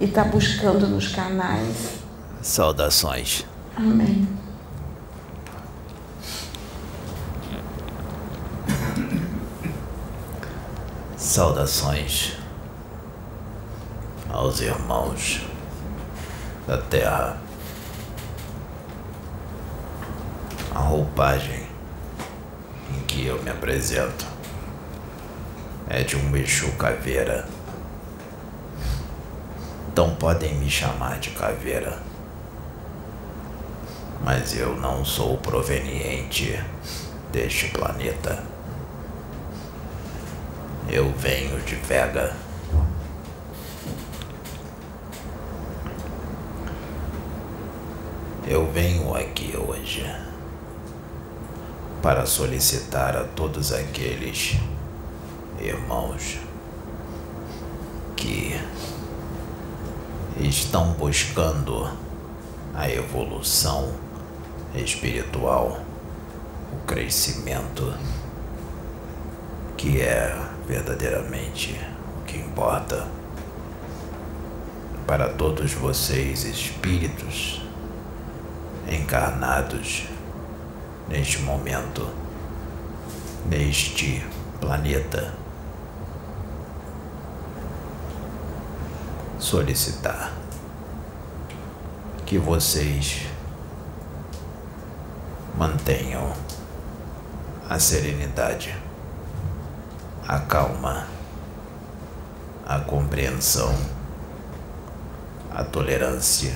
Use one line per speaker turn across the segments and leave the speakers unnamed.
e está buscando nos canais.
Saudações.
Amém.
Saudações aos irmãos da Terra. A roupagem em que eu me apresento é de um Exu Caveira. Então podem me chamar de Caveira. Mas eu não sou proveniente deste planeta. Eu venho de Vega. Eu venho aqui hoje para solicitar a todos aqueles irmãos que estão buscando a evolução espiritual, o crescimento, que é verdadeiramente o que importa para todos vocês, espíritos encarnados neste momento, neste planeta. Solicitar que vocês mantenham a serenidade, a calma, a compreensão, a tolerância.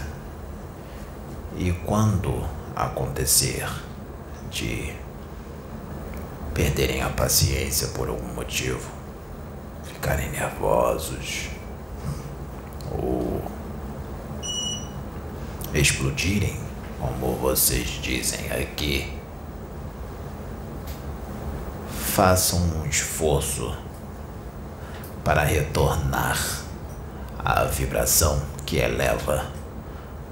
E quando acontecer de perderem a paciência por algum motivo, ficarem nervosos ou explodirem, como vocês dizem aqui, façam um esforço para retornar à vibração que eleva,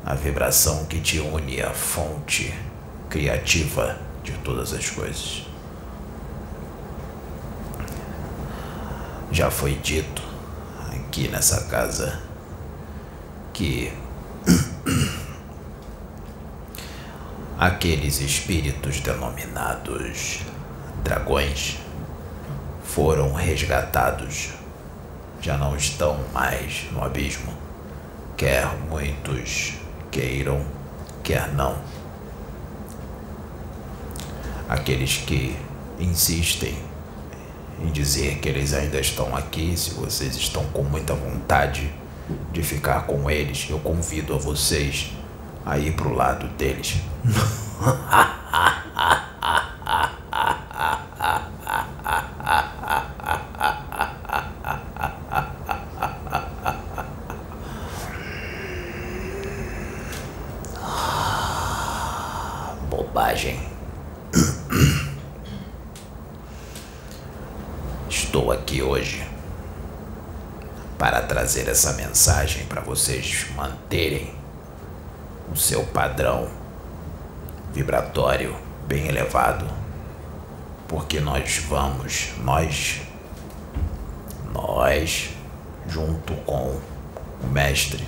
a vibração que te une à fonte criativa de todas as coisas. Já foi dito aqui nessa casa que aqueles espíritos denominados dragões foram resgatados, já não estão mais no abismo, quer muitos queiram, quer não. Aqueles que insistem em dizer que eles ainda estão aqui, se vocês estão com muita vontade de ficar com eles, eu convido a vocês a ir pro lado deles. Bobagem. Estou aqui hoje para trazer essa mensagem para vocês manterem o seu padrão vibratório bem elevado, porque nós vamos, nós, nós, junto com o mestre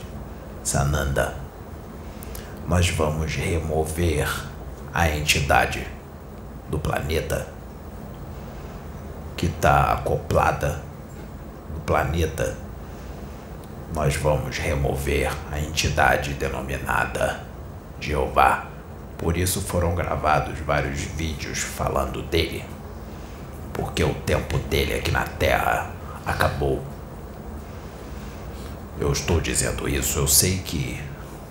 Sananda, nós vamos remover a entidade do planeta que está acoplada no planeta. Nós vamos remover a entidade denominada Jeová. Por isso foram gravados vários vídeos falando dele. Porque o tempo dele aqui na Terra acabou. Eu estou dizendo isso, eu sei que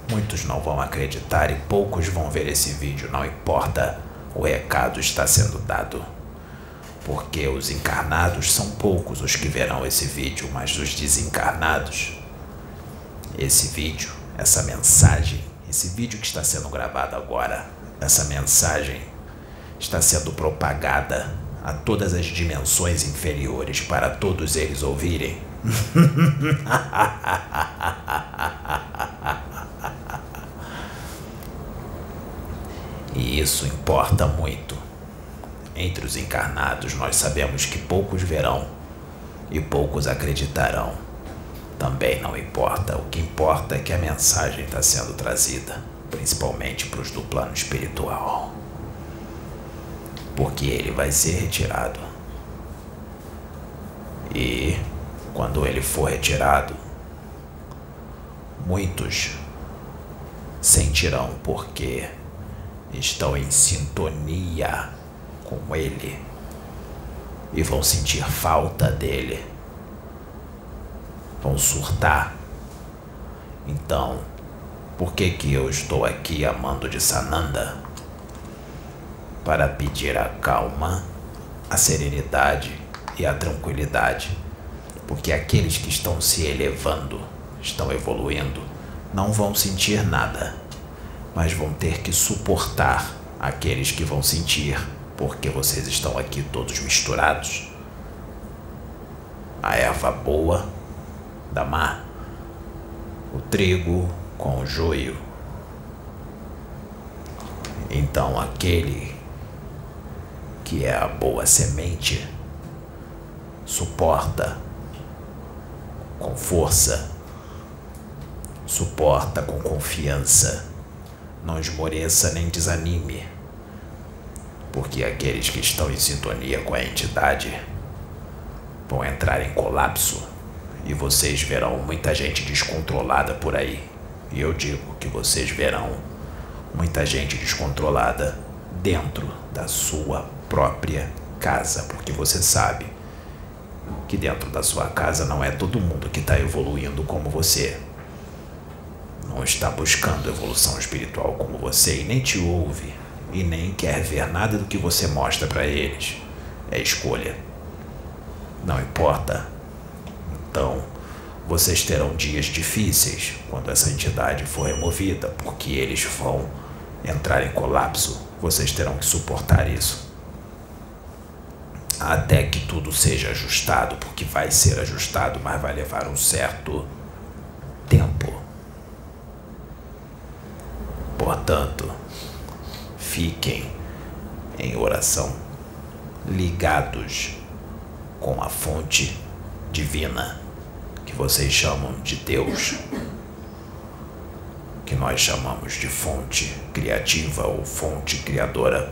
muitos não vão acreditar e poucos vão ver esse vídeo, não importa. O recado está sendo dado. Porque os encarnados são poucos os que verão esse vídeo, mas os desencarnados, esse vídeo, essa mensagem esse vídeo que está sendo gravado agora, essa mensagem está sendo propagada a todas as dimensões inferiores para todos eles ouvirem. e isso importa muito. Entre os encarnados, nós sabemos que poucos verão e poucos acreditarão. Também não importa. O que importa é que a mensagem está sendo trazida, principalmente para os do plano espiritual. Porque ele vai ser retirado. E quando ele for retirado, muitos sentirão porque estão em sintonia com ele e vão sentir falta dele. Vão surtar. Então, por que que eu estou aqui amando de Sananda? Para pedir a calma, a serenidade e a tranquilidade. Porque aqueles que estão se elevando, estão evoluindo, não vão sentir nada, mas vão ter que suportar aqueles que vão sentir porque vocês estão aqui todos misturados. A erva boa da má, o trigo com o joio. Então aquele que é a boa semente suporta com força, suporta com confiança, não esmoreça nem desanime porque aqueles que estão em sintonia com a entidade vão entrar em colapso e vocês verão muita gente descontrolada por aí. E eu digo que vocês verão muita gente descontrolada dentro da sua própria casa, porque você sabe que dentro da sua casa não é todo mundo que está evoluindo como você. Não está buscando evolução espiritual como você e nem te ouve e nem quer ver nada do que você mostra para eles. É escolha. Não importa. Então, vocês terão dias difíceis quando essa entidade for removida, porque eles vão entrar em colapso. Vocês terão que suportar isso. Até que tudo seja ajustado, porque vai ser ajustado, mas vai levar um certo tempo. Portanto, fiquem em oração, ligados com a fonte divina que vocês chamam de Deus, que nós chamamos de fonte criativa ou fonte criadora.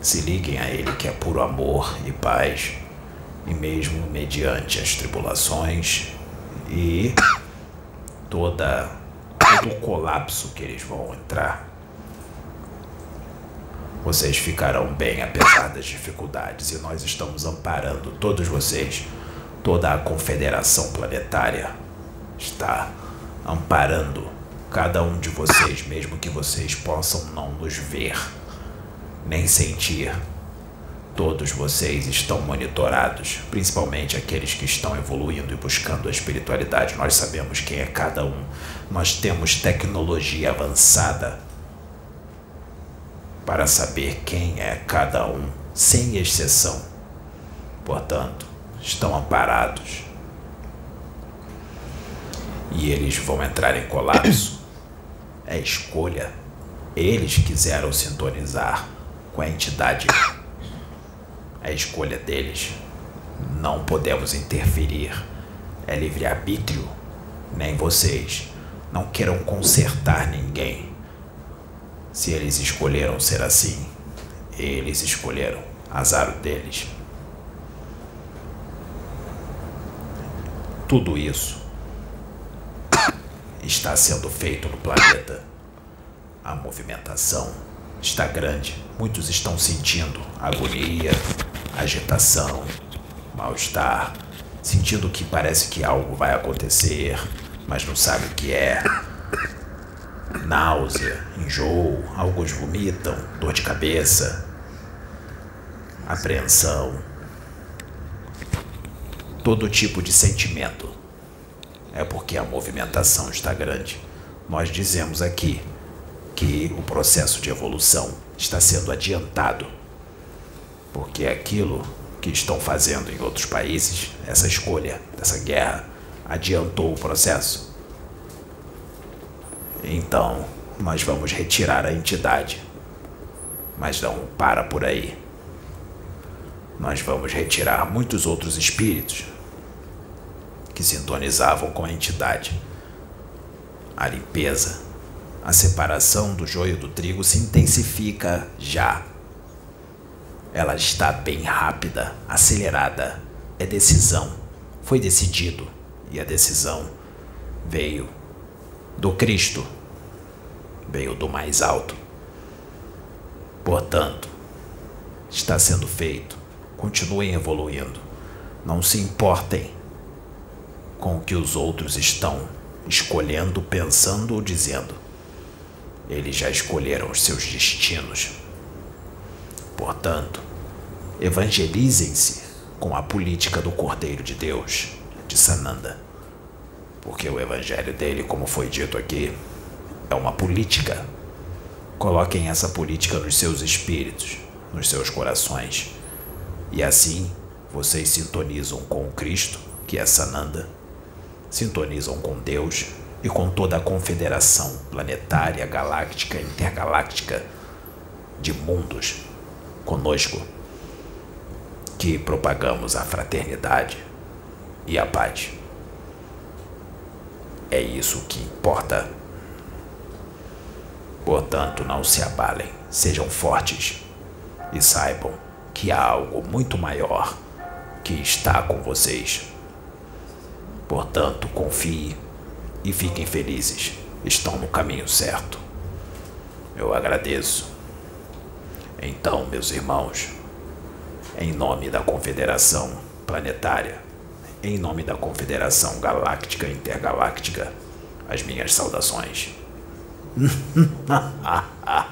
Se liguem a Ele que é puro amor e paz, e mesmo mediante as tribulações e toda todo o colapso que eles vão entrar vocês ficarão bem apesar das dificuldades e nós estamos amparando todos vocês. Toda a confederação planetária está amparando cada um de vocês, mesmo que vocês possam não nos ver nem sentir. Todos vocês estão monitorados, principalmente aqueles que estão evoluindo e buscando a espiritualidade. Nós sabemos quem é cada um. Nós temos tecnologia avançada para saber quem é cada um, sem exceção. Portanto, estão amparados. E eles vão entrar em colapso. É escolha. Eles quiseram sintonizar com a entidade. É escolha deles. Não podemos interferir. É livre-arbítrio. Nem vocês. Não queiram consertar ninguém se eles escolheram ser assim, eles escolheram. Azar deles. Tudo isso está sendo feito no planeta. A movimentação está grande. Muitos estão sentindo agonia, agitação, mal-estar, sentindo que parece que algo vai acontecer, mas não sabe o que é náusea, enjoo, alguns vomitam, dor de cabeça, apreensão, todo tipo de sentimento. É porque a movimentação está grande. Nós dizemos aqui que o processo de evolução está sendo adiantado, porque aquilo que estão fazendo em outros países, essa escolha, essa guerra, adiantou o processo. Então, nós vamos retirar a entidade. Mas não para por aí. Nós vamos retirar muitos outros espíritos que sintonizavam com a entidade. A limpeza, a separação do joio do trigo se intensifica já. Ela está bem rápida, acelerada. É decisão. Foi decidido. E a decisão veio do Cristo, veio do mais alto. Portanto, está sendo feito. Continuem evoluindo. Não se importem com o que os outros estão escolhendo, pensando ou dizendo. Eles já escolheram os seus destinos. Portanto, evangelizem-se com a política do Cordeiro de Deus, de Sananda. Porque o evangelho dele, como foi dito aqui, é uma política. Coloquem essa política nos seus espíritos, nos seus corações. E assim vocês sintonizam com o Cristo, que é Sananda, sintonizam com Deus e com toda a confederação planetária, galáctica, intergaláctica de mundos conosco, que propagamos a fraternidade e a paz. É isso que importa. Portanto, não se abalem, sejam fortes e saibam que há algo muito maior que está com vocês. Portanto, confie e fiquem felizes. Estão no caminho certo. Eu agradeço. Então, meus irmãos, em nome da Confederação Planetária, em nome da Confederação Galáctica Intergaláctica, as minhas saudações.